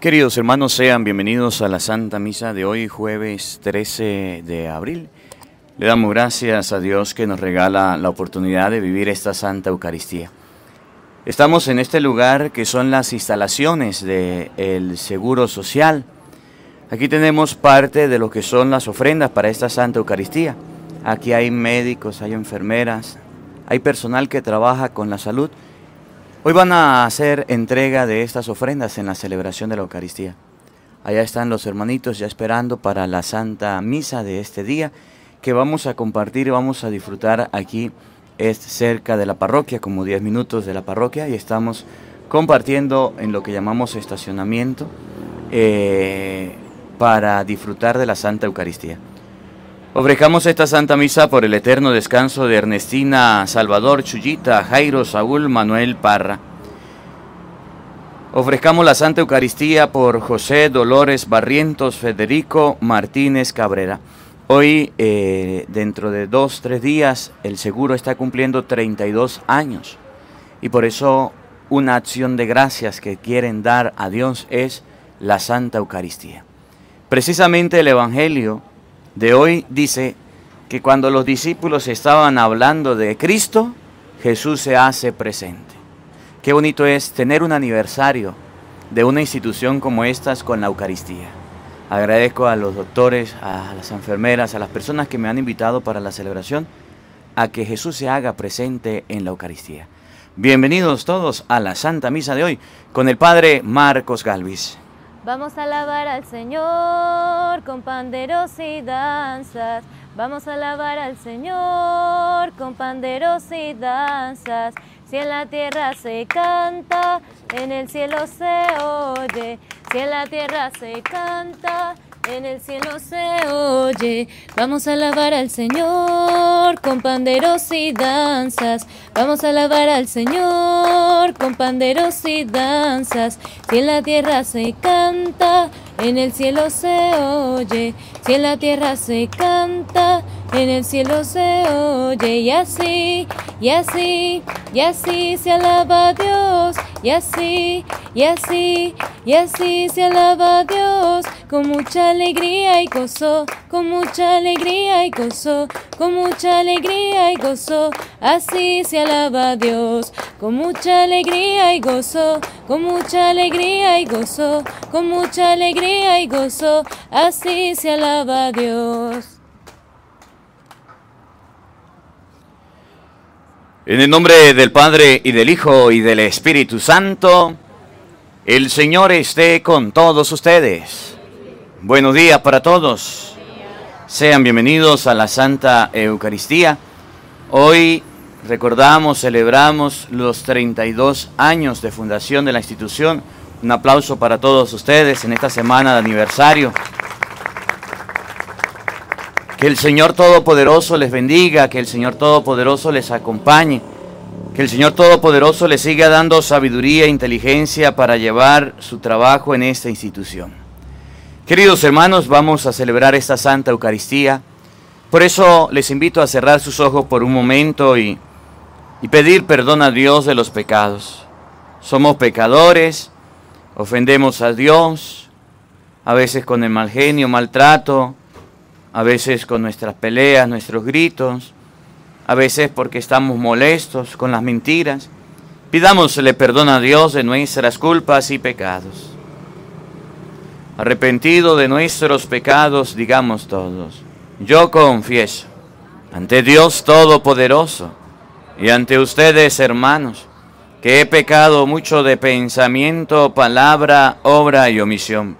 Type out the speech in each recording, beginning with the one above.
Queridos hermanos, sean bienvenidos a la Santa Misa de hoy, jueves 13 de abril. Le damos gracias a Dios que nos regala la oportunidad de vivir esta Santa Eucaristía. Estamos en este lugar que son las instalaciones del Seguro Social. Aquí tenemos parte de lo que son las ofrendas para esta Santa Eucaristía. Aquí hay médicos, hay enfermeras, hay personal que trabaja con la salud Hoy van a hacer entrega de estas ofrendas en la celebración de la Eucaristía. Allá están los hermanitos ya esperando para la Santa Misa de este día que vamos a compartir y vamos a disfrutar aquí. Es cerca de la parroquia, como 10 minutos de la parroquia, y estamos compartiendo en lo que llamamos estacionamiento eh, para disfrutar de la Santa Eucaristía. Ofrezcamos esta Santa Misa por el eterno descanso de Ernestina, Salvador, Chuyita, Jairo, Saúl, Manuel Parra. Ofrezcamos la Santa Eucaristía por José Dolores Barrientos, Federico Martínez Cabrera. Hoy, eh, dentro de dos, tres días, el seguro está cumpliendo 32 años. Y por eso una acción de gracias que quieren dar a Dios es la Santa Eucaristía. Precisamente el Evangelio de hoy dice que cuando los discípulos estaban hablando de Cristo, Jesús se hace presente. Qué bonito es tener un aniversario de una institución como estas con la Eucaristía. Agradezco a los doctores, a las enfermeras, a las personas que me han invitado para la celebración, a que Jesús se haga presente en la Eucaristía. Bienvenidos todos a la Santa Misa de hoy con el Padre Marcos Galvis. Vamos a alabar al Señor con panderos y danzas. Vamos a alabar al Señor con panderos y danzas. Si en la tierra se canta, en el cielo se oye. Si en la tierra se canta, en el cielo se oye. Vamos a alabar al Señor con panderos y danzas. Vamos a alabar al Señor con panderos y danzas. Si en la tierra se canta, en el cielo se oye. Si en la tierra se canta, en el cielo se oye. Y así, y así, y así se alaba Dios. Y así, y así, y así se alaba Dios. Con mucha alegría y gozo, con mucha alegría y gozo, con mucha alegría y gozo. Así se alaba Dios. Con mucha alegría y gozo, con mucha alegría y gozo, con mucha alegría y gozo. Así se alaba Dios. En el nombre del Padre y del Hijo y del Espíritu Santo, el Señor esté con todos ustedes. Buenos días para todos. Sean bienvenidos a la Santa Eucaristía. Hoy recordamos, celebramos los 32 años de fundación de la institución. Un aplauso para todos ustedes en esta semana de aniversario. Que el Señor Todopoderoso les bendiga, que el Señor Todopoderoso les acompañe, que el Señor Todopoderoso les siga dando sabiduría e inteligencia para llevar su trabajo en esta institución. Queridos hermanos, vamos a celebrar esta Santa Eucaristía. Por eso les invito a cerrar sus ojos por un momento y, y pedir perdón a Dios de los pecados. Somos pecadores, ofendemos a Dios, a veces con el mal genio, maltrato, a veces con nuestras peleas, nuestros gritos, a veces porque estamos molestos con las mentiras. Pidámosle perdón a Dios de nuestras culpas y pecados. Arrepentido de nuestros pecados, digamos todos, yo confieso ante Dios Todopoderoso y ante ustedes, hermanos, que he pecado mucho de pensamiento, palabra, obra y omisión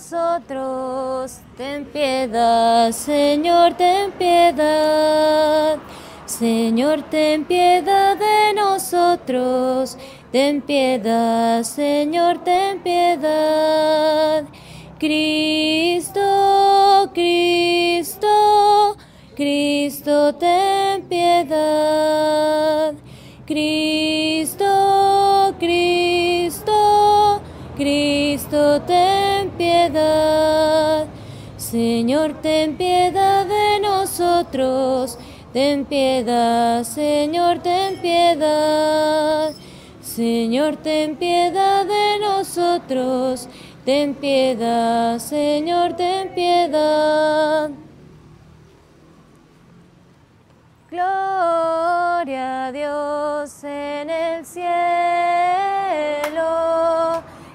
nosotros, ten piedad, Señor, ten piedad. Señor, ten piedad de nosotros, ten piedad, Señor, ten piedad. Cristo, Cristo, Cristo, ten piedad. Cristo, Cristo, Cristo, ten Señor, ten piedad de nosotros. Ten piedad, Señor, ten piedad. Señor, ten piedad de nosotros. Ten piedad, Señor, ten piedad. Gloria a Dios en el cielo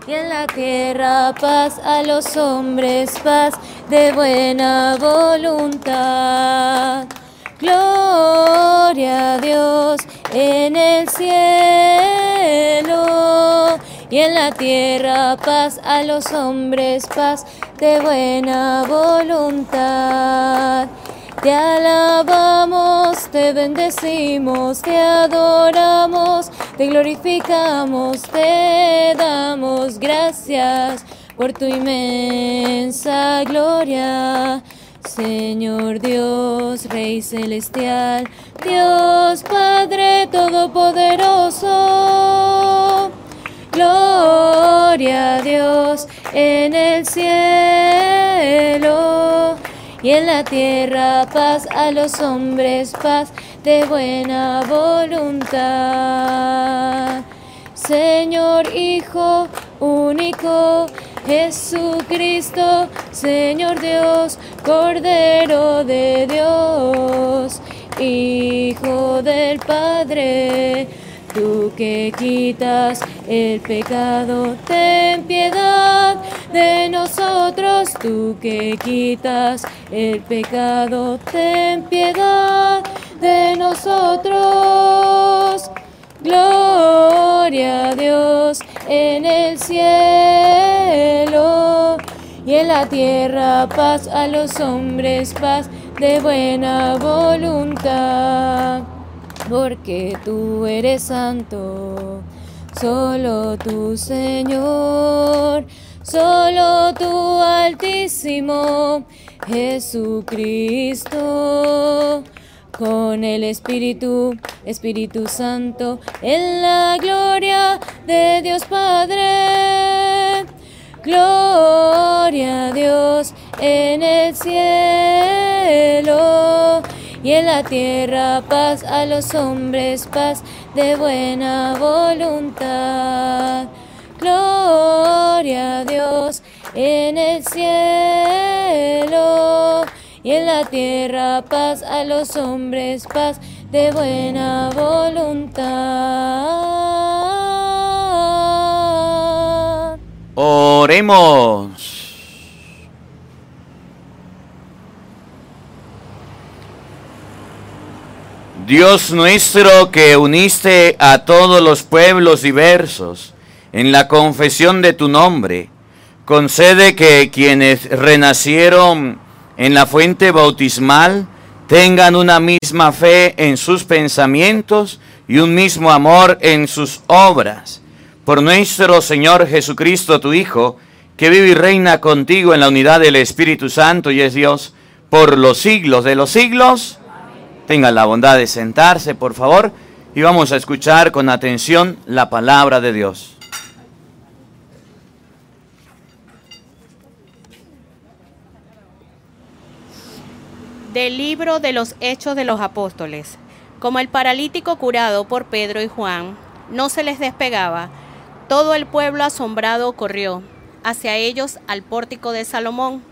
y en la tierra paz a los hombres, paz de buena voluntad. Gloria a Dios en el cielo y en la tierra paz a los hombres, paz de buena voluntad. Te alabamos, te bendecimos, te adoramos, te glorificamos, te damos gracias por tu inmensa gloria. Señor Dios, Rey Celestial, Dios Padre Todopoderoso. Gloria a Dios en el cielo y en la tierra paz a los hombres, paz de buena voluntad. Señor Hijo único, Jesucristo, Señor Dios, Cordero de Dios, Hijo del Padre, tú que quitas el pecado, ten piedad de nosotros, tú que quitas el pecado, ten piedad de nosotros. Gloria a Dios en el cielo y en la tierra paz a los hombres, paz de buena voluntad. Porque tú eres santo, solo tu Señor, solo tu Altísimo Jesucristo con el Espíritu, Espíritu Santo, en la gloria de Dios Padre. Gloria a Dios en el cielo y en la tierra paz a los hombres, paz de buena voluntad. Gloria a Dios en el cielo y en la tierra paz a los hombres, paz de buena voluntad. Oremos. Dios nuestro que uniste a todos los pueblos diversos en la confesión de tu nombre, concede que quienes renacieron en la fuente bautismal tengan una misma fe en sus pensamientos y un mismo amor en sus obras. Por nuestro Señor Jesucristo, tu Hijo, que vive y reina contigo en la unidad del Espíritu Santo y es Dios por los siglos de los siglos. Tengan la bondad de sentarse, por favor, y vamos a escuchar con atención la palabra de Dios. Del libro de los Hechos de los Apóstoles. Como el paralítico curado por Pedro y Juan no se les despegaba, todo el pueblo asombrado corrió hacia ellos al pórtico de Salomón.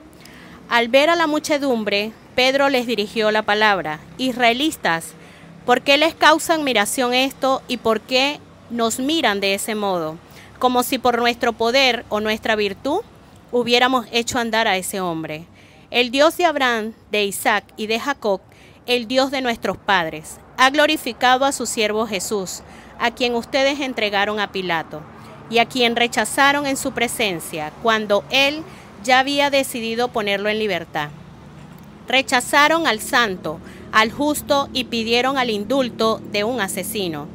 Al ver a la muchedumbre, Pedro les dirigió la palabra, Israelitas, ¿por qué les causa admiración esto y por qué nos miran de ese modo? Como si por nuestro poder o nuestra virtud hubiéramos hecho andar a ese hombre. El Dios de Abraham, de Isaac y de Jacob, el Dios de nuestros padres, ha glorificado a su siervo Jesús, a quien ustedes entregaron a Pilato, y a quien rechazaron en su presencia, cuando él ya había decidido ponerlo en libertad. Rechazaron al santo, al justo y pidieron al indulto de un asesino.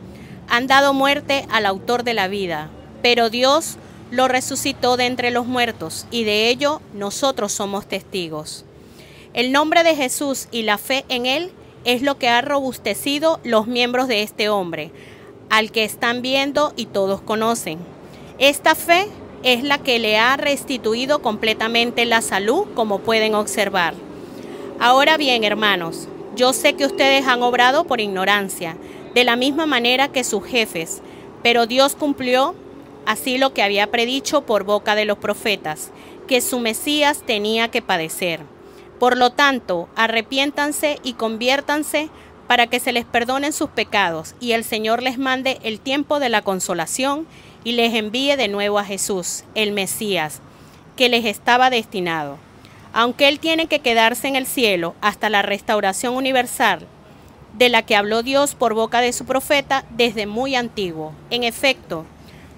Han dado muerte al autor de la vida, pero Dios lo resucitó de entre los muertos, y de ello nosotros somos testigos. El nombre de Jesús y la fe en él es lo que ha robustecido los miembros de este hombre, al que están viendo y todos conocen. Esta fe es la que le ha restituido completamente la salud, como pueden observar. Ahora bien, hermanos, yo sé que ustedes han obrado por ignorancia, de la misma manera que sus jefes, pero Dios cumplió así lo que había predicho por boca de los profetas, que su Mesías tenía que padecer. Por lo tanto, arrepiéntanse y conviértanse para que se les perdonen sus pecados y el Señor les mande el tiempo de la consolación y les envíe de nuevo a Jesús, el Mesías, que les estaba destinado. Aunque Él tiene que quedarse en el cielo hasta la restauración universal, de la que habló Dios por boca de su profeta desde muy antiguo. En efecto,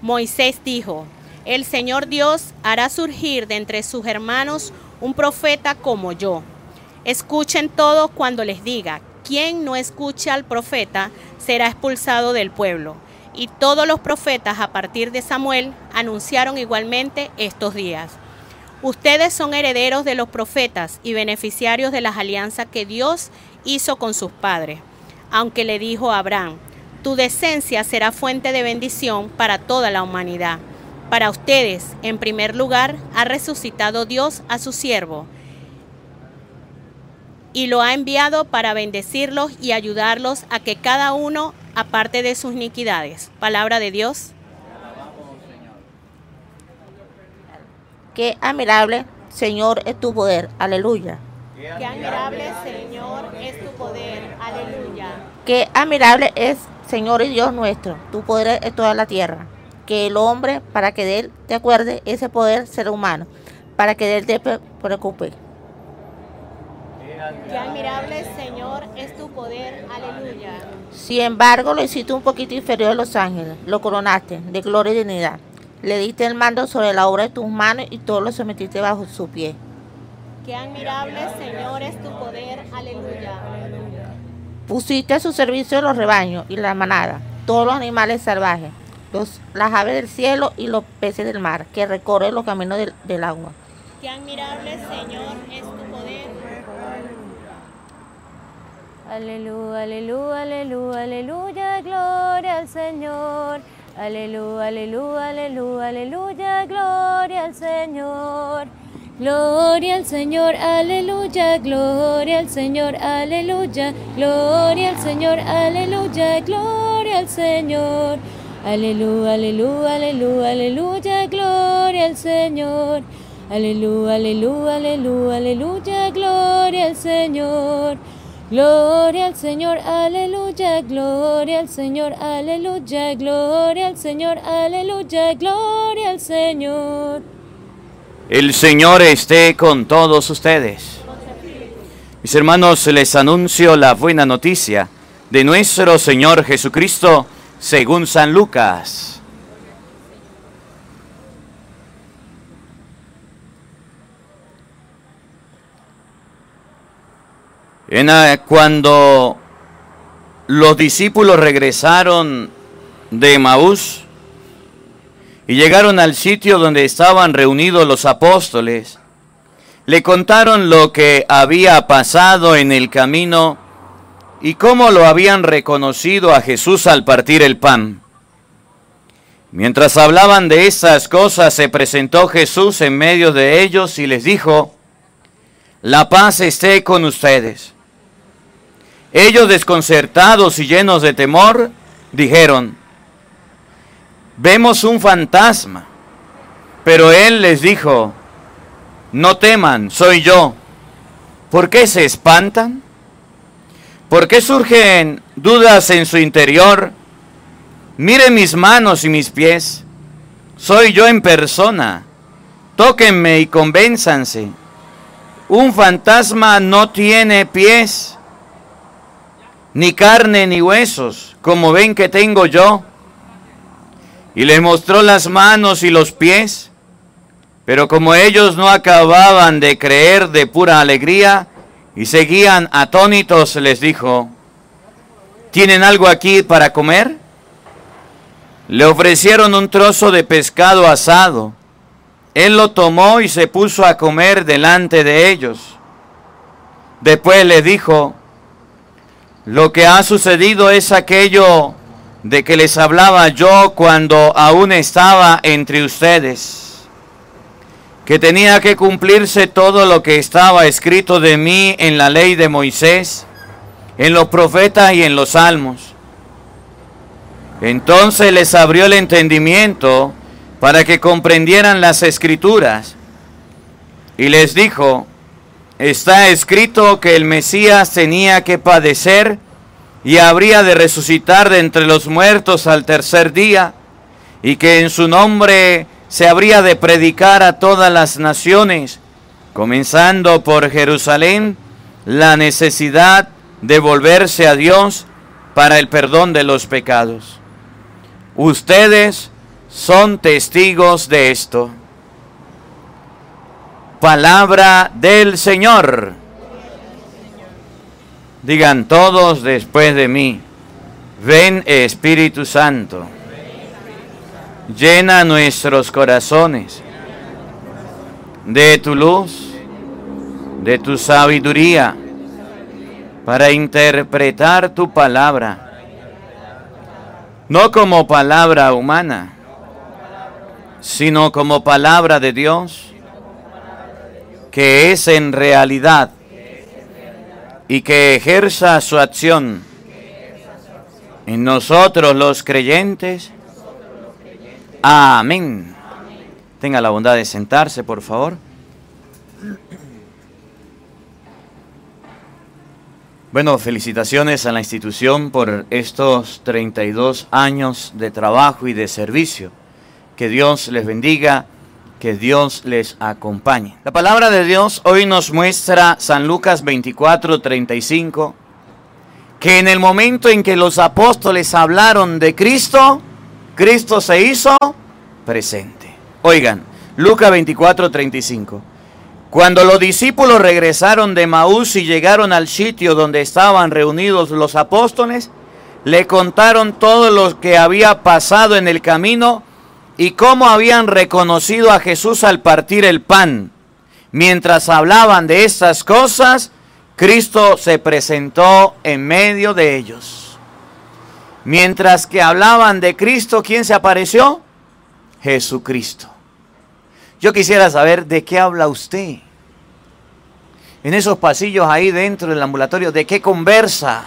Moisés dijo, el Señor Dios hará surgir de entre sus hermanos un profeta como yo. Escuchen todos cuando les diga, quien no escucha al profeta será expulsado del pueblo. Y todos los profetas a partir de Samuel anunciaron igualmente estos días. Ustedes son herederos de los profetas y beneficiarios de las alianzas que Dios hizo con sus padres, aunque le dijo a Abraham, tu decencia será fuente de bendición para toda la humanidad. Para ustedes, en primer lugar, ha resucitado Dios a su siervo y lo ha enviado para bendecirlos y ayudarlos a que cada uno aparte de sus iniquidades. Palabra de Dios. Qué admirable, Señor, es tu poder. Aleluya. Qué admirable, Señor, es tu poder. Aleluya. Qué admirable es, Señor y Dios nuestro, tu poder es toda la tierra que el hombre, para que de él te acuerde, ese poder será humano, para que de él te preocupe. Qué admirable, Señor, es tu poder. Aleluya. Sin embargo, lo hiciste un poquito inferior a los ángeles, lo coronaste de gloria y dignidad. Le diste el mando sobre la obra de tus manos y todo lo sometiste bajo su pie. Qué admirable, Señor, es tu poder. Aleluya. Pusiste a su servicio los rebaños y la manada, todos los animales salvajes las aves del cielo y los peces del mar, que recorren los caminos del, agua. Qué admirable, Señor, es tu poder. Aleluya, aleluya, aleluya, aleluya, gloria al Señor. Aleluya, aleluya, aleluya, aleluya, gloria al Señor. Gloria al Señor, aleluya, gloria al Señor, aleluya, gloria al Señor, aleluya, gloria al Señor. Aleluya, aleluya, aleluya, aleluya, gloria al Señor. Aleluya, aleluya, aleluya, aleluya, gloria al Señor. Gloria al Señor, aleluya, gloria al Señor, aleluya, gloria al Señor, aleluya, gloria al Señor. El Señor esté con todos ustedes. Mis hermanos, les anuncio la buena noticia de nuestro Señor Jesucristo según San Lucas. Cuando los discípulos regresaron de Maús y llegaron al sitio donde estaban reunidos los apóstoles, le contaron lo que había pasado en el camino y cómo lo habían reconocido a Jesús al partir el pan. Mientras hablaban de esas cosas, se presentó Jesús en medio de ellos y les dijo, la paz esté con ustedes. Ellos desconcertados y llenos de temor, dijeron, vemos un fantasma. Pero él les dijo, no teman, soy yo. ¿Por qué se espantan? ¿Por qué surgen dudas en su interior? Miren mis manos y mis pies. Soy yo en persona. Tóquenme y convénzanse. Un fantasma no tiene pies, ni carne ni huesos, como ven que tengo yo. Y les mostró las manos y los pies. Pero como ellos no acababan de creer de pura alegría, y seguían atónitos, les dijo, ¿tienen algo aquí para comer? Le ofrecieron un trozo de pescado asado. Él lo tomó y se puso a comer delante de ellos. Después le dijo, lo que ha sucedido es aquello de que les hablaba yo cuando aún estaba entre ustedes, que tenía que cumplirse todo lo que estaba escrito de mí en la ley de Moisés, en los profetas y en los salmos. Entonces les abrió el entendimiento para que comprendieran las escrituras y les dijo, está escrito que el Mesías tenía que padecer y habría de resucitar de entre los muertos al tercer día, y que en su nombre se habría de predicar a todas las naciones, comenzando por Jerusalén, la necesidad de volverse a Dios para el perdón de los pecados. Ustedes son testigos de esto. Palabra del Señor. Digan todos después de mí, ven Espíritu Santo, llena nuestros corazones de tu luz, de tu sabiduría, para interpretar tu palabra, no como palabra humana, sino como palabra de Dios, que es en realidad y que ejerza su acción en nosotros los creyentes. Amén. Tenga la bondad de sentarse, por favor. Bueno, felicitaciones a la institución por estos 32 años de trabajo y de servicio. Que Dios les bendiga que Dios les acompañe. La palabra de Dios hoy nos muestra San Lucas 24, 35, que en el momento en que los apóstoles hablaron de Cristo, Cristo se hizo presente. Oigan, Lucas 24, 35. Cuando los discípulos regresaron de Maús y llegaron al sitio donde estaban reunidos los apóstoles, le contaron todo lo que había pasado en el camino y cómo habían reconocido a Jesús al partir el pan. Mientras hablaban de estas cosas, Cristo se presentó en medio de ellos. Mientras que hablaban de Cristo, ¿quién se apareció? Jesucristo. Yo quisiera saber de qué habla usted. En esos pasillos ahí dentro del ambulatorio, ¿de qué conversa?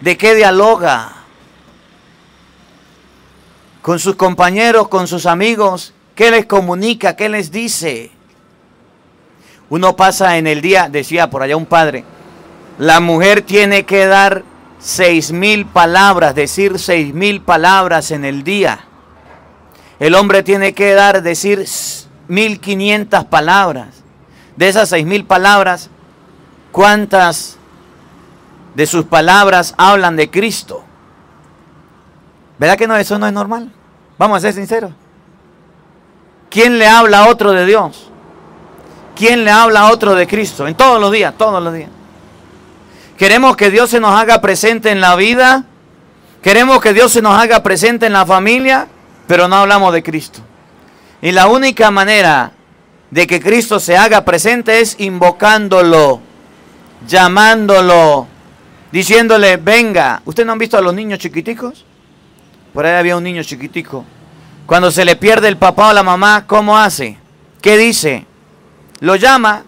¿De qué dialoga? Con sus compañeros, con sus amigos, ¿qué les comunica? ¿Qué les dice? Uno pasa en el día, decía por allá un padre, la mujer tiene que dar seis mil palabras, decir seis mil palabras en el día. El hombre tiene que dar, decir mil quinientas palabras. De esas seis mil palabras, ¿cuántas de sus palabras hablan de Cristo? ¿Verdad que no, eso no es normal? Vamos a ser sinceros. ¿Quién le habla a otro de Dios? ¿Quién le habla a otro de Cristo? En todos los días, todos los días. Queremos que Dios se nos haga presente en la vida. Queremos que Dios se nos haga presente en la familia, pero no hablamos de Cristo. Y la única manera de que Cristo se haga presente es invocándolo, llamándolo, diciéndole, venga. ¿Ustedes no han visto a los niños chiquiticos? Por ahí había un niño chiquitico. Cuando se le pierde el papá o la mamá, ¿cómo hace? ¿Qué dice? Lo llama.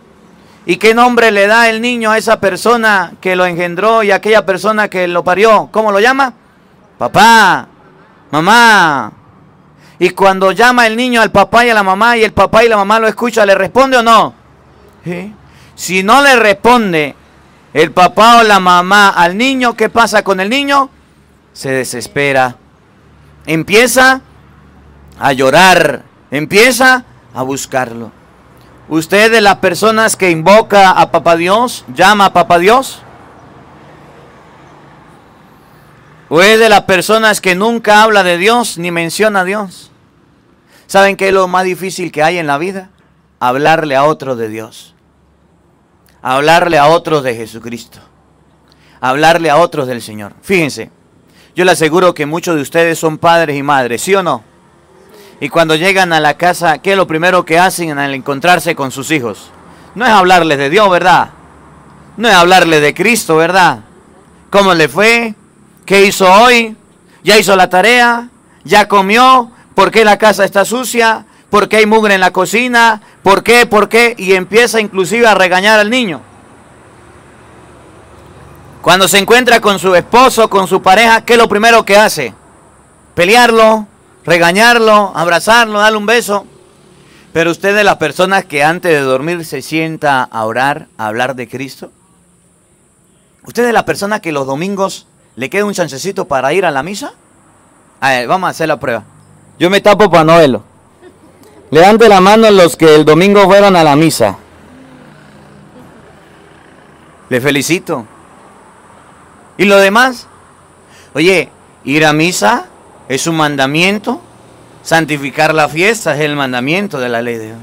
¿Y qué nombre le da el niño a esa persona que lo engendró y a aquella persona que lo parió? ¿Cómo lo llama? Papá, mamá. Y cuando llama el niño al papá y a la mamá y el papá y la mamá lo escucha, ¿le responde o no? Si no le responde el papá o la mamá al niño, ¿qué pasa con el niño? Se desespera empieza a llorar, empieza a buscarlo. ¿Usted de las personas que invoca a Papá Dios, llama a Papá Dios? ¿O es de las personas que nunca habla de Dios ni menciona a Dios? ¿Saben qué es lo más difícil que hay en la vida? Hablarle a otro de Dios. Hablarle a otros de Jesucristo. Hablarle a otros del Señor. Fíjense, Yo le aseguro que muchos de ustedes son padres y madres, ¿sí o no? Y cuando llegan a la casa, ¿qué es lo primero que hacen al encontrarse con sus hijos? No es hablarles de Dios, ¿verdad? No es hablarles de Cristo, ¿verdad? ¿Cómo le fue? ¿Qué hizo hoy? ¿Ya hizo la tarea? ¿Ya comió? ¿Por qué la casa está sucia? ¿Por qué hay mugre en la cocina? ¿Por qué? ¿Por qué? Y empieza inclusive a regañar al niño. Cuando se encuentra con su esposo, con su pareja, ¿qué es lo primero que hace? Pelearlo, regañarlo, abrazarlo, darle un beso. Pero usted de las personas que antes de dormir se sienta a orar, a hablar de Cristo. ¿Usted de las personas que los domingos le queda un chancecito para ir a la misa? A ver, vamos a hacer la prueba. Yo me tapo para no verlo. Levante la mano los que el domingo fueron a la misa. Le felicito. ¿Y lo demás? Oye, ir a misa es un mandamiento. Santificar la fiesta es el mandamiento de la ley de Dios.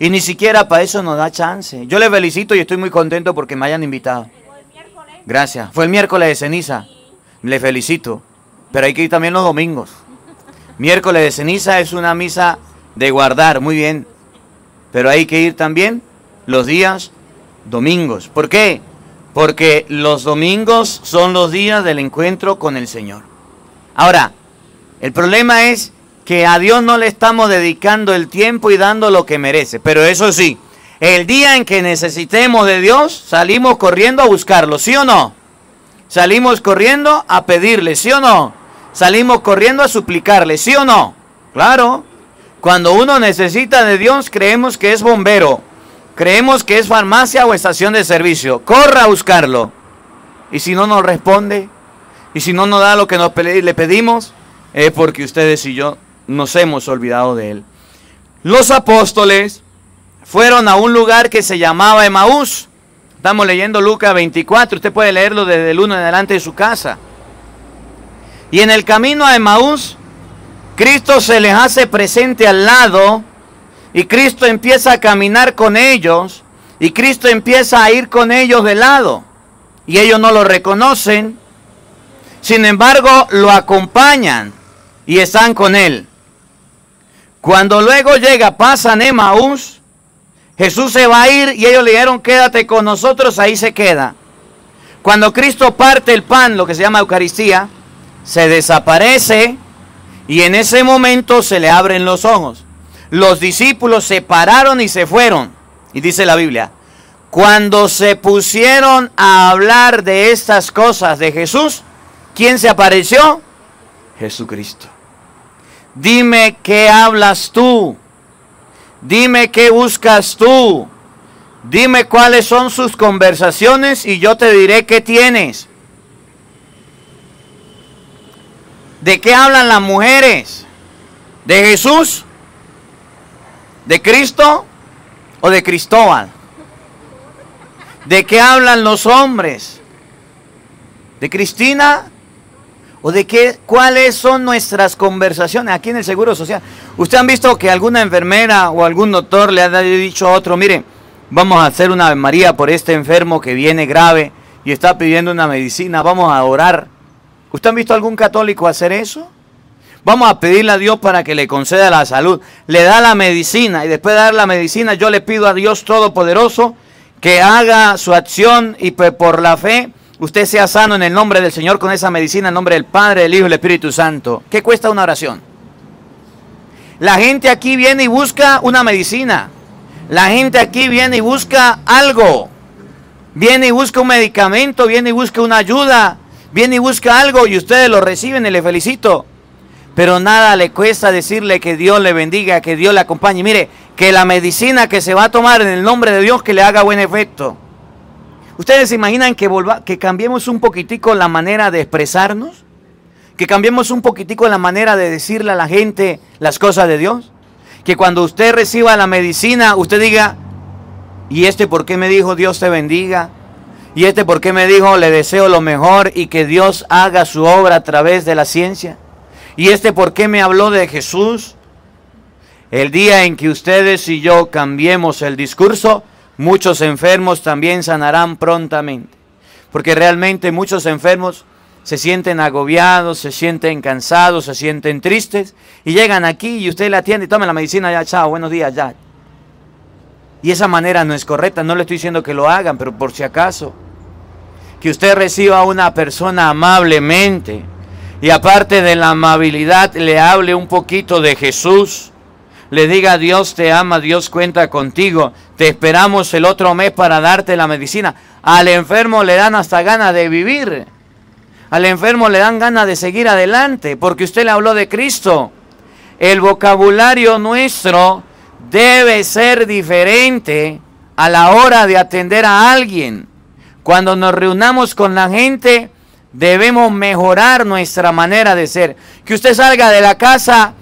Y ni siquiera para eso nos da chance. Yo le felicito y estoy muy contento porque me hayan invitado. Gracias. Fue el miércoles de ceniza. Le felicito. Pero hay que ir también los domingos. Miércoles de ceniza es una misa de guardar, muy bien. Pero hay que ir también los días domingos. ¿Por qué? Porque los domingos son los días del encuentro con el Señor. Ahora, el problema es que a Dios no le estamos dedicando el tiempo y dando lo que merece. Pero eso sí, el día en que necesitemos de Dios, salimos corriendo a buscarlo, ¿sí o no? Salimos corriendo a pedirle, ¿sí o no? Salimos corriendo a suplicarle, ¿sí o no? Claro. Cuando uno necesita de Dios, creemos que es bombero, creemos que es farmacia o estación de servicio. Corra a buscarlo. Y si no nos responde, y si no nos da lo que nos le pedimos, es porque ustedes y yo nos hemos olvidado de él. Los apóstoles fueron a un lugar que se llamaba Emaús. Estamos leyendo Lucas 24, usted puede leerlo desde el 1 en adelante de su casa. Y en el camino a Emaús, Cristo se les hace presente al lado y Cristo empieza a caminar con ellos y Cristo empieza a ir con ellos de lado y ellos no lo reconocen. Sin embargo, lo acompañan y están con él. Cuando luego llega, pasan Emaús, Jesús se va a ir y ellos le dijeron, quédate con nosotros, ahí se queda. Cuando Cristo parte el pan, lo que se llama Eucaristía, se desaparece y en ese momento se le abren los ojos. Los discípulos se pararon y se fueron. Y dice la Biblia, cuando se pusieron a hablar de estas cosas de Jesús, ¿quién se apareció? Jesucristo. Dime qué hablas tú. Dime qué buscas tú. Dime cuáles son sus conversaciones y yo te diré qué tienes. ¿De qué hablan las mujeres? ¿De Jesús? ¿De Cristo? ¿O de Cristóbal? ¿De qué hablan los hombres? ¿De Cristina? ¿O de qué, cuáles son nuestras conversaciones aquí en el Seguro Social? ¿Usted han visto que alguna enfermera o algún doctor le ha dicho a otro, mire, vamos a hacer una María por este enfermo que viene grave y está pidiendo una medicina, vamos a orar? ¿Usted han visto algún católico hacer eso? Vamos a pedirle a Dios para que le conceda la salud. Le da la medicina y después de dar la medicina yo le pido a Dios Todopoderoso que haga su acción y por la fe usted sea sano en el nombre del Señor con esa medicina, en nombre del Padre, del Hijo y del Espíritu Santo. ¿Qué cuesta una oración? La gente aquí viene y busca una medicina. La gente aquí viene y busca algo. Viene y busca un medicamento, viene y busca una ayuda, viene y busca algo y ustedes lo reciben y le felicito. Pero nada le cuesta decirle que Dios le bendiga, que Dios le acompañe. Mire, que la medicina que se va a tomar en el nombre de Dios que le haga buen efecto. ¿Ustedes se imaginan que, volva, que cambiemos un poquitico la manera de expresarnos? ¿Que cambiemos un poquitico la manera de decirle a la gente las cosas de Dios? Que cuando usted reciba la medicina, usted diga, ¿y este por qué me dijo Dios te bendiga? ¿Y este por qué me dijo le deseo lo mejor y que Dios haga su obra a través de la ciencia? ¿Y este por qué me habló de Jesús? El día en que ustedes y yo cambiemos el discurso, Muchos enfermos también sanarán prontamente. Porque realmente muchos enfermos se sienten agobiados, se sienten cansados, se sienten tristes y llegan aquí y usted le atiende y toma la medicina ya, chao, buenos días, ya. Y esa manera no es correcta, no le estoy diciendo que lo hagan, pero por si acaso, que usted reciba a una persona amablemente y aparte de la amabilidad le hable un poquito de Jesús, le diga Dios te ama, Dios cuenta contigo, te esperamos el otro mes para darte la medicina. Al enfermo le dan hasta ganas de vivir. Al enfermo le dan ganas de seguir adelante porque usted le habló de Cristo. El vocabulario nuestro debe ser diferente a la hora de atender a alguien. Cuando nos reunamos con la gente, debemos mejorar nuestra manera de ser. Que usted salga de la casa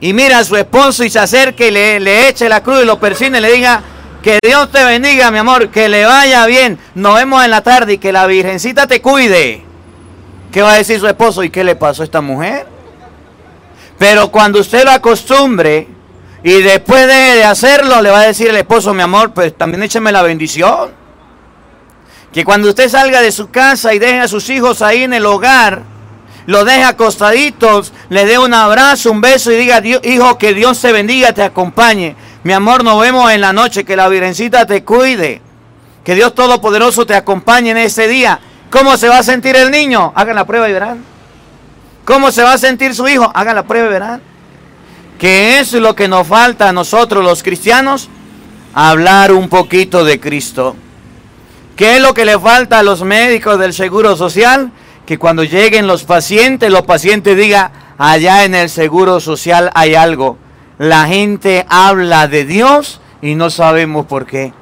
y mira a su esposo y se acerque y le, le eche la cruz y lo persine y le diga, que Dios te bendiga, mi amor, que le vaya bien. Nos vemos en la tarde y que la Virgencita te cuide. ¿Qué va a decir su esposo? ¿Y qué le pasó a esta mujer? Pero cuando usted lo acostumbre y después de hacerlo, le va a decir el esposo, mi amor, pues también écheme la bendición. Que cuando usted salga de su casa y deje a sus hijos ahí en el hogar, lo deje acostaditos, le dé un abrazo, un beso y diga, hijo, que Dios te bendiga, te acompañe. Mi amor, nos vemos en la noche, que la Virgencita te cuide. Que Dios Todopoderoso te acompañe en ese día. ¿Cómo se va a sentir el niño? Hagan la prueba y verán. ¿Cómo se va a sentir su hijo? Hagan la prueba y verán. Que es lo que nos falta a nosotros los cristianos, hablar un poquito de Cristo. ¿Qué es lo que le falta a los médicos del Seguro Social? Que cuando lleguen los pacientes, los pacientes digan, allá en el Seguro Social hay algo. La gente habla de Dios y no sabemos por qué.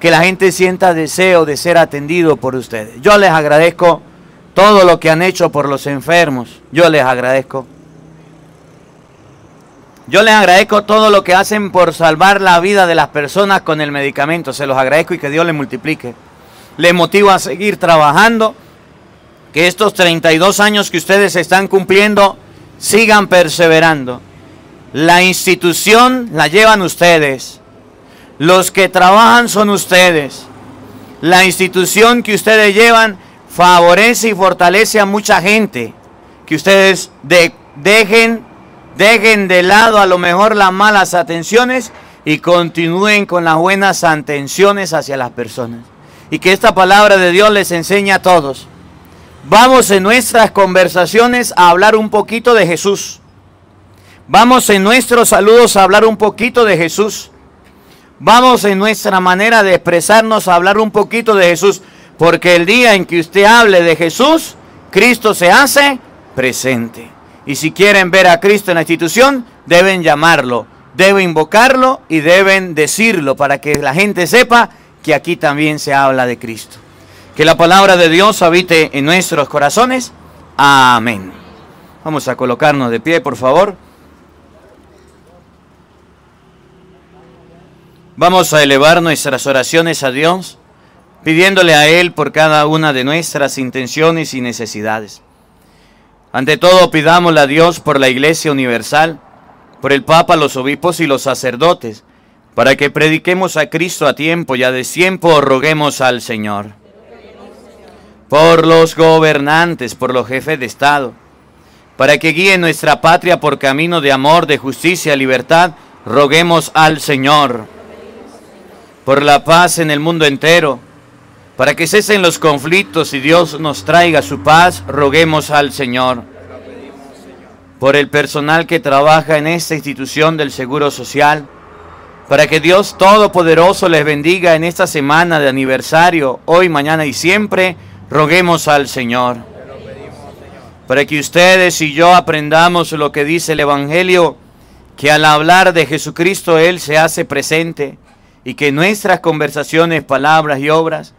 Que la gente sienta deseo de ser atendido por ustedes. Yo les agradezco todo lo que han hecho por los enfermos. Yo les agradezco. Yo les agradezco todo lo que hacen por salvar la vida de las personas con el medicamento. Se los agradezco y que Dios les multiplique. Les motivo a seguir trabajando. Que estos 32 años que ustedes están cumpliendo sigan perseverando. La institución la llevan ustedes. Los que trabajan son ustedes. La institución que ustedes llevan favorece y fortalece a mucha gente. Que ustedes dejen Dejen de lado a lo mejor las malas atenciones y continúen con las buenas atenciones hacia las personas. Y que esta palabra de Dios les enseñe a todos. Vamos en nuestras conversaciones a hablar un poquito de Jesús. Vamos en nuestros saludos a hablar un poquito de Jesús. Vamos en nuestra manera de expresarnos a hablar un poquito de Jesús. Porque el día en que usted hable de Jesús, Cristo se hace presente. Y si quieren ver a Cristo en la institución, deben llamarlo, deben invocarlo y deben decirlo para que la gente sepa que aquí también se habla de Cristo. Que la palabra de Dios habite en nuestros corazones. Amén. Vamos a colocarnos de pie, por favor. Vamos a elevar nuestras oraciones a Dios, pidiéndole a Él por cada una de nuestras intenciones y necesidades. Ante todo, pidámosle a Dios por la Iglesia Universal, por el Papa, los obispos y los sacerdotes, para que prediquemos a Cristo a tiempo y a destiempo roguemos al Señor. Por los gobernantes, por los jefes de Estado, para que guíen nuestra patria por camino de amor, de justicia, libertad, roguemos al Señor. Por la paz en el mundo entero, para que cesen los conflictos y Dios nos traiga su paz, roguemos al Señor. Por el personal que trabaja en esta institución del Seguro Social, para que Dios Todopoderoso les bendiga en esta semana de aniversario, hoy, mañana y siempre, roguemos al Señor. Para que ustedes y yo aprendamos lo que dice el Evangelio, que al hablar de Jesucristo Él se hace presente y que nuestras conversaciones, palabras y obras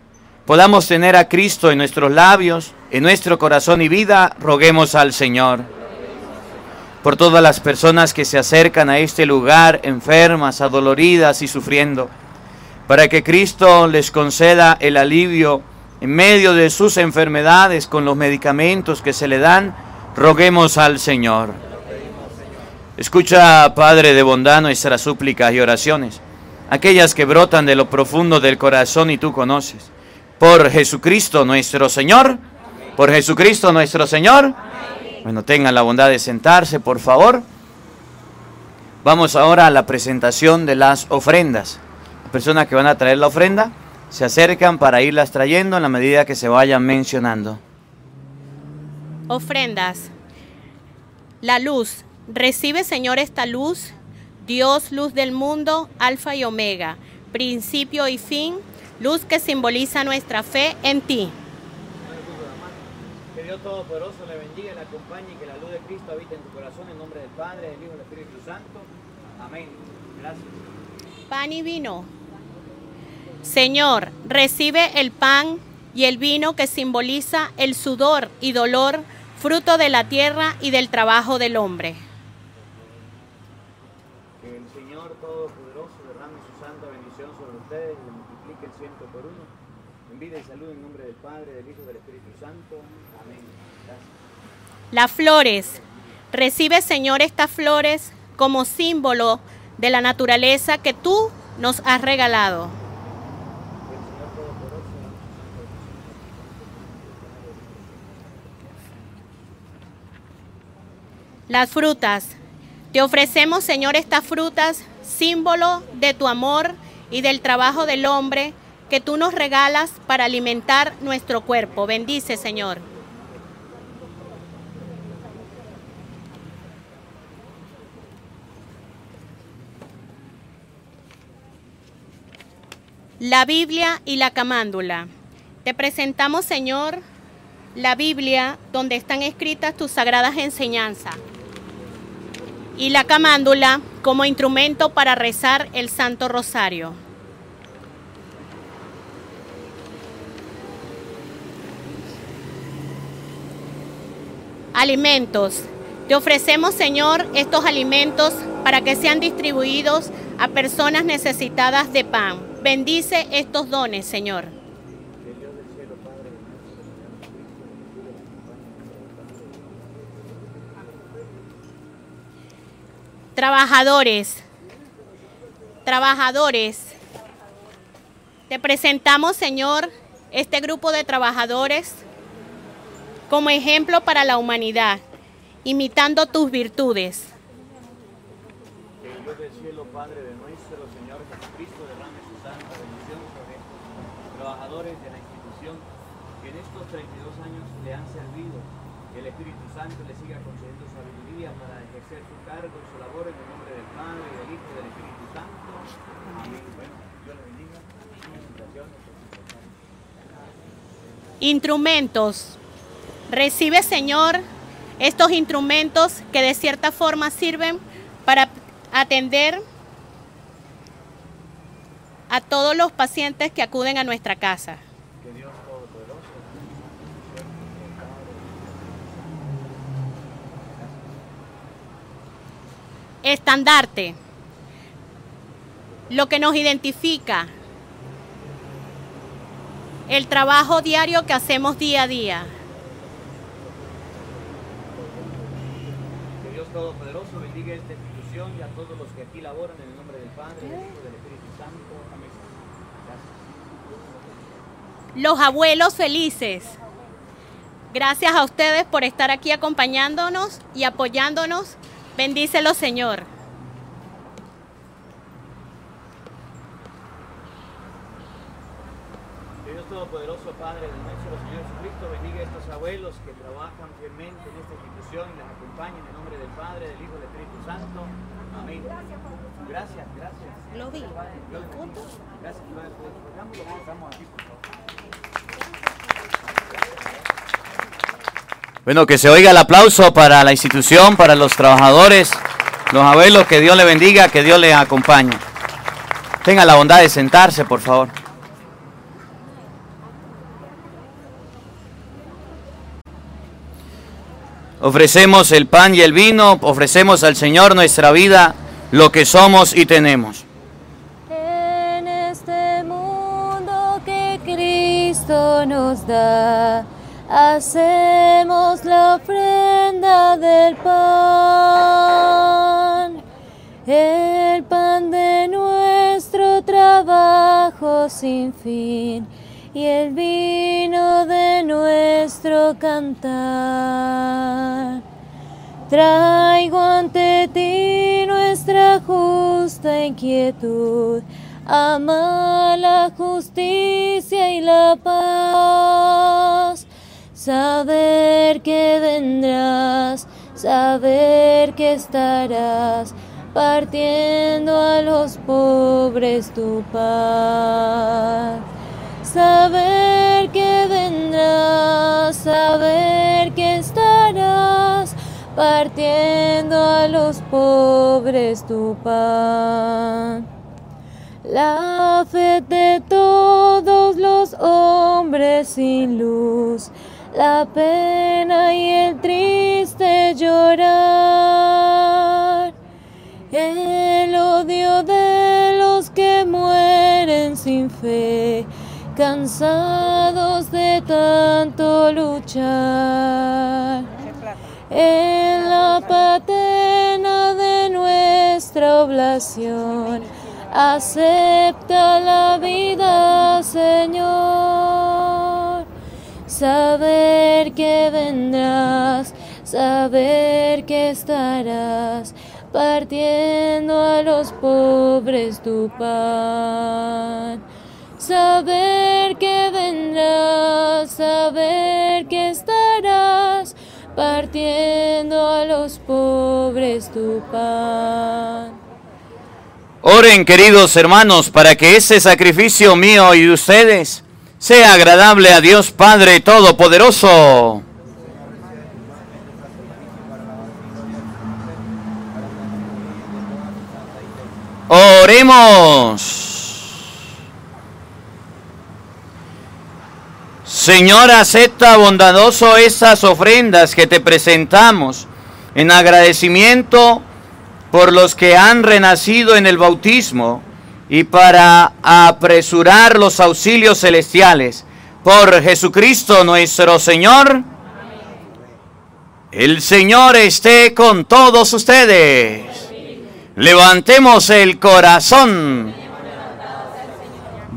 podamos tener a Cristo en nuestros labios, en nuestro corazón y vida, roguemos al Señor. Por todas las personas que se acercan a este lugar, enfermas, adoloridas y sufriendo, para que Cristo les conceda el alivio en medio de sus enfermedades con los medicamentos que se le dan, roguemos al Señor. Escucha, Padre de bondad, nuestras súplicas y oraciones, aquellas que brotan de lo profundo del corazón y tú conoces por Jesucristo nuestro Señor. Por Jesucristo nuestro Señor. Bueno, tengan la bondad de sentarse, por favor. Vamos ahora a la presentación de las ofrendas. Las personas que van a traer la ofrenda se acercan para irlas trayendo en la medida que se vayan mencionando. Ofrendas. La luz. Recibe, Señor, esta luz. Dios, luz del mundo, alfa y omega, principio y fin, luz que simboliza nuestra fe en ti. Dios Todopoderoso le bendiga y le acompañe y que la luz de Cristo habite en tu corazón en nombre del Padre, del Hijo y del Espíritu Santo. Amén. Gracias. Pan y vino. Señor, recibe el pan y el vino que simboliza el sudor y dolor, fruto de la tierra y del trabajo del hombre. Que el Señor Todopoderoso derrame su santa bendición sobre ustedes y le multiplique el ciento por uno. Vida y salud en nombre del Padre, del Hijo y del Espíritu Santo. Amén. Las flores. Recibe, Señor, estas flores como símbolo de la naturaleza que tú nos has regalado. Las frutas. Te ofrecemos, Señor, estas frutas, símbolo de tu amor y del trabajo del hombre que tú nos regalas para alimentar nuestro cuerpo. Bendice, Señor. La Biblia y la camándula. Te presentamos, Señor, la Biblia donde están escritas tus sagradas enseñanzas y la camándula como instrumento para rezar el Santo Rosario. Alimentos. Te ofrecemos, Señor, estos alimentos para que sean distribuidos a personas necesitadas de pan. Bendice estos dones, Señor. Trabajadores, trabajadores, te presentamos, Señor, este grupo de trabajadores como ejemplo para la humanidad, imitando tus virtudes. Que Dios del cielo, Padre de nuestro Señor Jesucristo, derrame su santa bendición sobre estos trabajadores de la institución que en estos 32 años le han servido. Que el Espíritu Santo le siga concediendo sabiduría para ejercer su cargo y su labor en el nombre del Padre, del Hijo y del Espíritu Santo. Amén. Bueno, Dios le bendiga. Instrumentos. Recibe, Señor, estos instrumentos que de cierta forma sirven para atender a todos los pacientes que acuden a nuestra casa. Estandarte. Lo que nos identifica. El trabajo diario que hacemos día a día. Que Dios Todopoderoso bendiga esta institución y a todos los que aquí laboran en el nombre del Padre, del Hijo y del Espíritu Santo. Amén. Gracias. Los abuelos felices. Gracias a ustedes por estar aquí acompañándonos y apoyándonos. Bendícelo, Señor. Dios Todopoderoso, Padre de nuestro Señor Jesucristo, bendiga a estos abuelos que trabajan fielmente en esta institución y las acompañen en nombre del Padre, del Hijo y del Espíritu Santo. Amén. Gracias, gracias. Lo vi. Les bendiga. Gracias. Dejámoslo, estamos aquí, por favor. Bueno, que se oiga el aplauso para la institución, para los trabajadores, los abuelos, que Dios le bendiga, que Dios les acompañe. Tenga la bondad de sentarse, por favor. Ofrecemos el pan y el vino, ofrecemos al Señor nuestra vida, lo que somos y tenemos. En este mundo que Cristo nos da, hacemos la ofrenda del pan, el pan de nuestro trabajo sin fin y el vino de nuestro cantar. Traigo ante ti nuestra justa inquietud, ama la justicia y la paz. Saber que vendrás, saber que estarás partiendo a los pobres tu paz. Saber que vendrás, saber que estarás partiendo a los pobres tu pan. La fe de todos los hombres sin luz, la pena y el triste llorar, el odio de los que mueren sin fe, cansados de tanto luchar. En la patena de nuestra oblación, acepta la vida, Señor. Saber que vendrás, saber que estarás partiendo a los pobres tu pan. Saber que vendrás, saber que estarás partiendo a los pobres tu pan. Oren, queridos hermanos, para que ese sacrificio mío y de ustedes sea agradable a Dios Padre Todopoderoso. Oremos. Señor, acepta bondadoso esas ofrendas que te presentamos en agradecimiento por los que han renacido en el bautismo y para apresurar los auxilios celestiales. Por Jesucristo nuestro Señor. El Señor esté con todos ustedes. Levantemos el corazón.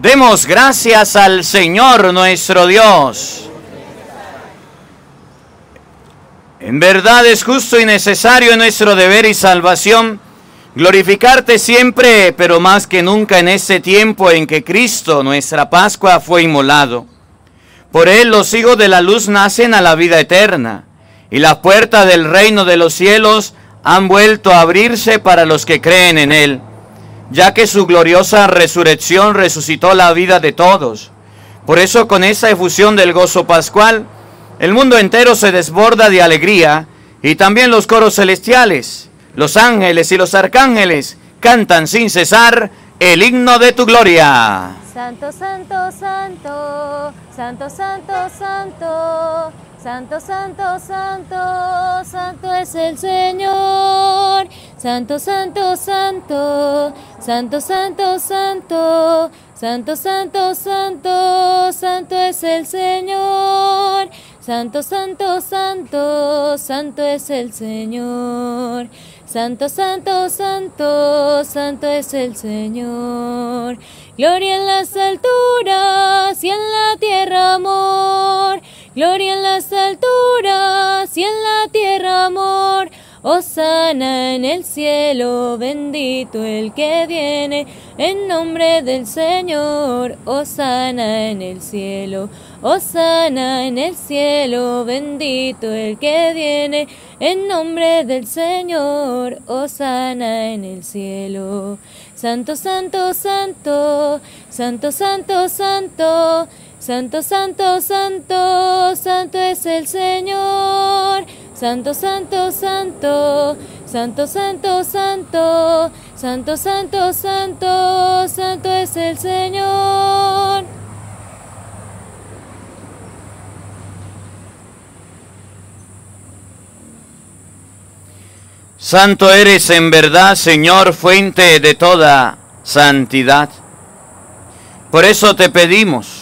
Demos gracias al Señor nuestro Dios. En verdad es justo y necesario nuestro deber y salvación glorificarte siempre, pero más que nunca en este tiempo en que Cristo, nuestra Pascua, fue inmolado. Por él los hijos de la luz nacen a la vida eterna, y la puerta del reino de los cielos han vuelto a abrirse para los que creen en él, ya que su gloriosa resurrección resucitó la vida de todos. Por eso con esa efusión del gozo pascual, el mundo entero se desborda de alegría y también los coros celestiales, los ángeles y los arcángeles cantan sin cesar el himno de tu gloria. Santo, santo, santo, santo, santo, santo, santo, santo, santo, santo es el Señor. Santo, santo, santo, santo, santo, santo, santo, santo, santo, santo es el Señor. Santo, santo, santo, santo es el Señor. Santo, santo, santo, santo es el Señor. Gloria en las alturas y en la tierra amor. Gloria en las alturas y en la tierra amor. Osana en el cielo, bendito el que viene en nombre del Señor. Osana en el cielo, Osana en el cielo, bendito el que viene en nombre del Señor. Osana en el cielo. Santo, santo, santo, santo, santo, santo. Santo, santo, santo, santo es el Señor. Santo, santo, santo, santo, santo, santo, santo, santo, santo, santo es el Señor. Santo eres en verdad, Señor, fuente de toda santidad. Por eso te pedimos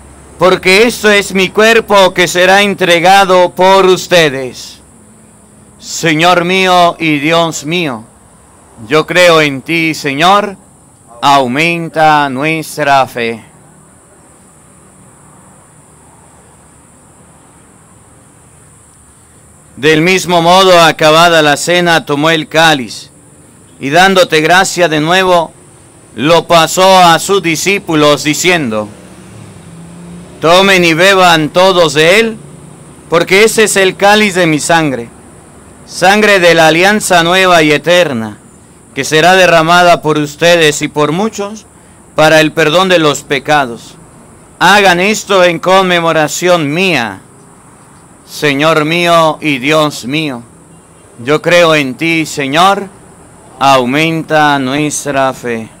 porque esto es mi cuerpo que será entregado por ustedes. Señor mío y Dios mío, yo creo en ti, Señor, aumenta nuestra fe. Del mismo modo, acabada la cena, tomó el cáliz y dándote gracia de nuevo, lo pasó a sus discípulos diciendo, tomen y beban todos de él, porque ese es el cáliz de mi sangre, sangre de la alianza nueva y eterna, que será derramada por ustedes y por muchos para el perdón de los pecados. Hagan esto en conmemoración mía. Señor mío y Dios mío, yo creo en ti, Señor, aumenta nuestra fe.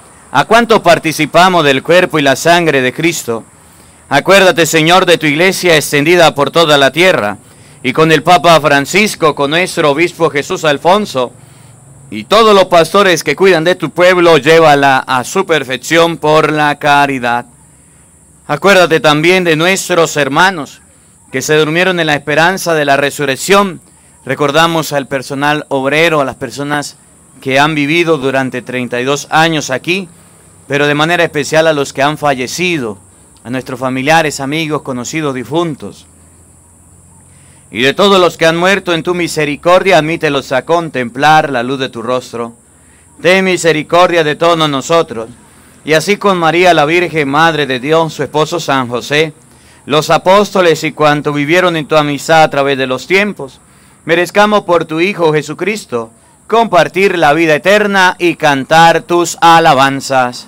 a cuantos participamos del cuerpo y la sangre de Cristo. Acuérdate, Señor, de tu iglesia extendida por toda la tierra, y con el Papa Francisco, con nuestro obispo Jesús Alfonso, y todos los pastores que cuidan de tu pueblo, llévala a su perfección por la caridad. Acuérdate también de nuestros hermanos que se durmieron en la esperanza de la resurrección. Recordamos al personal obrero, a las personas que han vivido durante 32 años aquí, pero de manera especial a los que han fallecido, a nuestros familiares, amigos, conocidos, difuntos. Y de todos los que han muerto en tu misericordia, admítelos a contemplar la luz de tu rostro. Ten misericordia de todos nosotros. Y así con María la Virgen, Madre de Dios, su esposo San José, los apóstoles y cuanto vivieron en tu amistad a través de los tiempos, merezcamos por tu Hijo Jesucristo compartir la vida eterna y cantar tus alabanzas.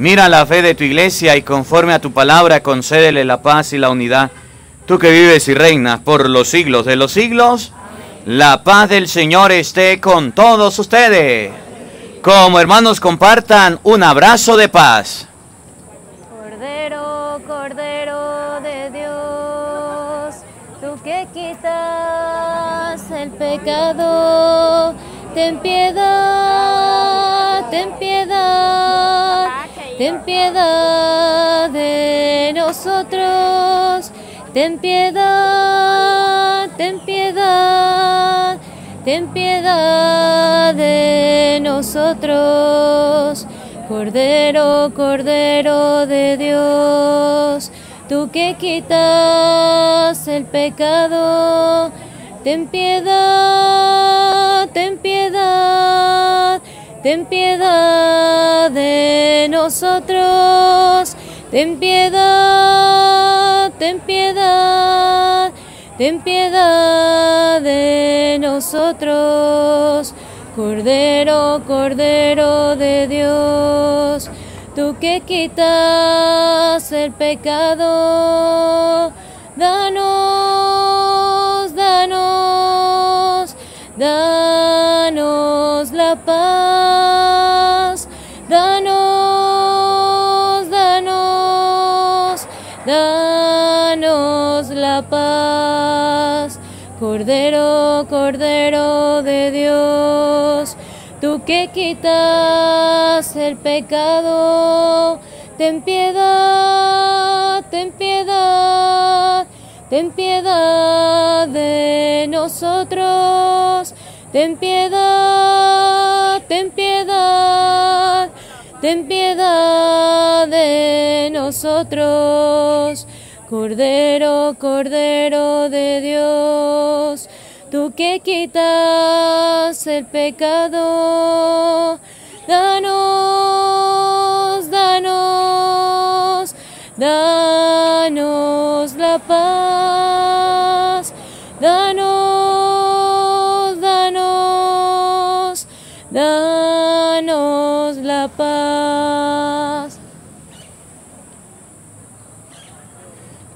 Mira la fe de tu iglesia y conforme a tu palabra concédele la paz y la unidad. Tú que vives y reinas por los siglos de los siglos, la paz del Señor esté con todos ustedes. Como hermanos compartan un abrazo de paz. Cordero, Cordero de Dios, tú que quitas el pecado, ten piedad, ten piedad de nosotros, ten piedad, ten piedad, ten piedad de nosotros. Cordero, Cordero de Dios, tú que quitas el pecado, ten piedad, ten piedad, ten piedad de nosotros, ten piedad, ten piedad, ten piedad de nosotros. Cordero, Cordero de Dios, tú que quitas el pecado, danos, danos, danos la paz, paz. Cordero, Cordero de Dios, tú que quitas el pecado, ten piedad, ten piedad, ten piedad de nosotros, ten piedad, ten piedad, ten piedad de nosotros. Cordero, Cordero de Dios, tú que quitas el pecado, danos, danos, danos la paz, danos, danos, danos la paz.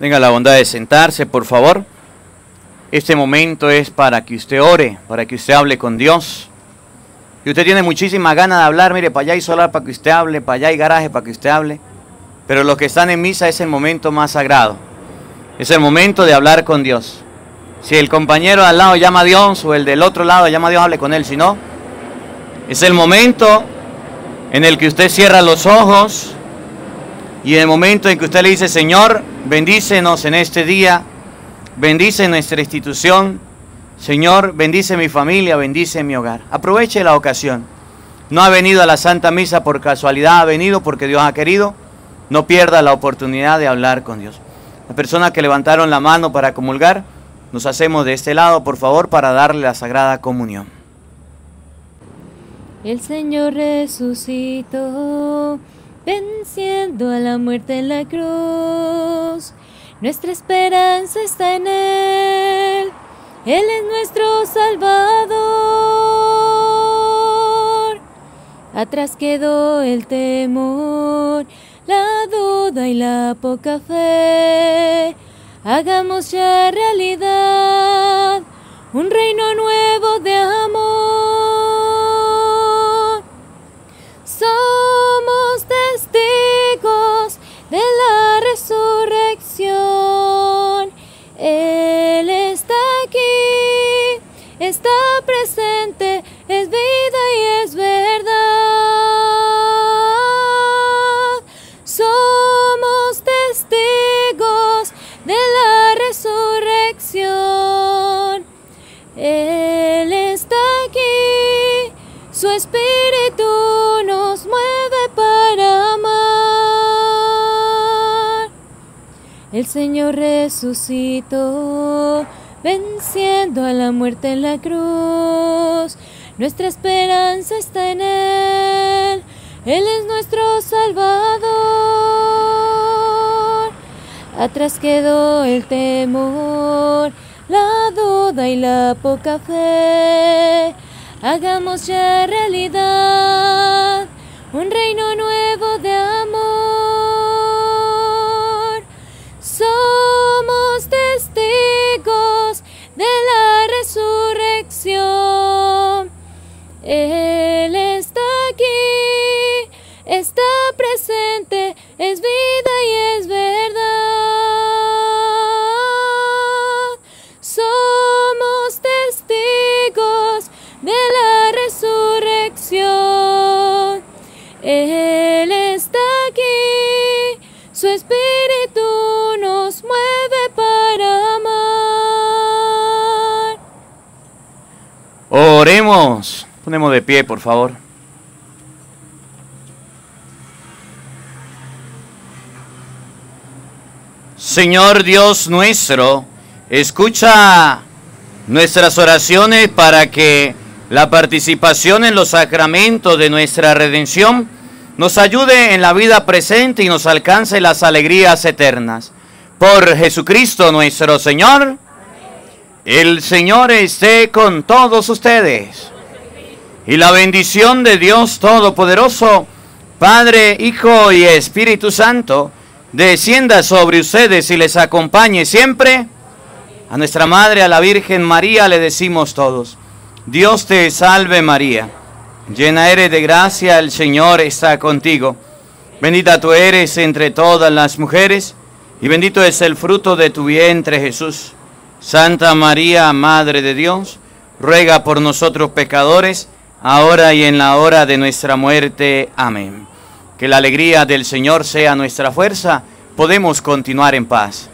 Tenga la bondad de sentarse, por favor. Este momento es para que usted ore, para que usted hable con Dios. Y usted tiene muchísima ganas de hablar, mire, para allá hay solar para que usted hable, para allá hay garaje para que usted hable. Pero los que están en misa es el momento más sagrado. Es el momento de hablar con Dios. Si el compañero al lado llama a Dios o el del otro lado llama a Dios, hable con él. Si no, es el momento en el que usted cierra los ojos y en el momento en que usted le dice, Señor, bendícenos en este día, bendice nuestra institución, Señor, bendice mi familia, bendice mi hogar. Aproveche la ocasión. No ha venido a la Santa Misa por casualidad, ha venido porque Dios ha querido. No pierda la oportunidad de hablar con Dios. Las personas que levantaron la mano para comulgar, nos hacemos de este lado, por favor, para darle la Sagrada Comunión. El Señor resucitó, venciendo a la muerte en la cruz. Nuestra esperanza está en Él. Él es nuestro Salvador. Atrás quedó el temor, la duda y la poca fe. Hagamos ya realidad un reino nuevo de amor. El Señor resucitó, venciendo a la muerte en la cruz. Nuestra esperanza está en Él, Él es nuestro Salvador. Atrás quedó el temor, la duda y la poca fe. Hagamos ya realidad un reino nuevo presente es vida y es verdad. Somos testigos de la resurrección. Él está aquí, su espíritu nos mueve para amar. Oremos, ponemos de pie, por favor. Señor Dios nuestro, escucha nuestras oraciones para que la participación en los sacramentos de nuestra redención nos ayude en la vida presente y nos alcance las alegrías eternas. Por Jesucristo nuestro Señor. El Señor esté con todos ustedes. Y la bendición de Dios Todopoderoso, Padre, Hijo y Espíritu Santo, descienda sobre ustedes y les acompañe siempre. A nuestra Madre, a la Virgen María, le decimos todos, Dios te salve María, llena eres de gracia, el Señor está contigo. Bendita tú eres entre todas las mujeres, y bendito es el fruto de tu vientre Jesús. Santa María, Madre de Dios, ruega por nosotros pecadores, ahora y en la hora de nuestra muerte. Amén. Que la alegría del Señor sea nuestra fuerza, podemos continuar en paz.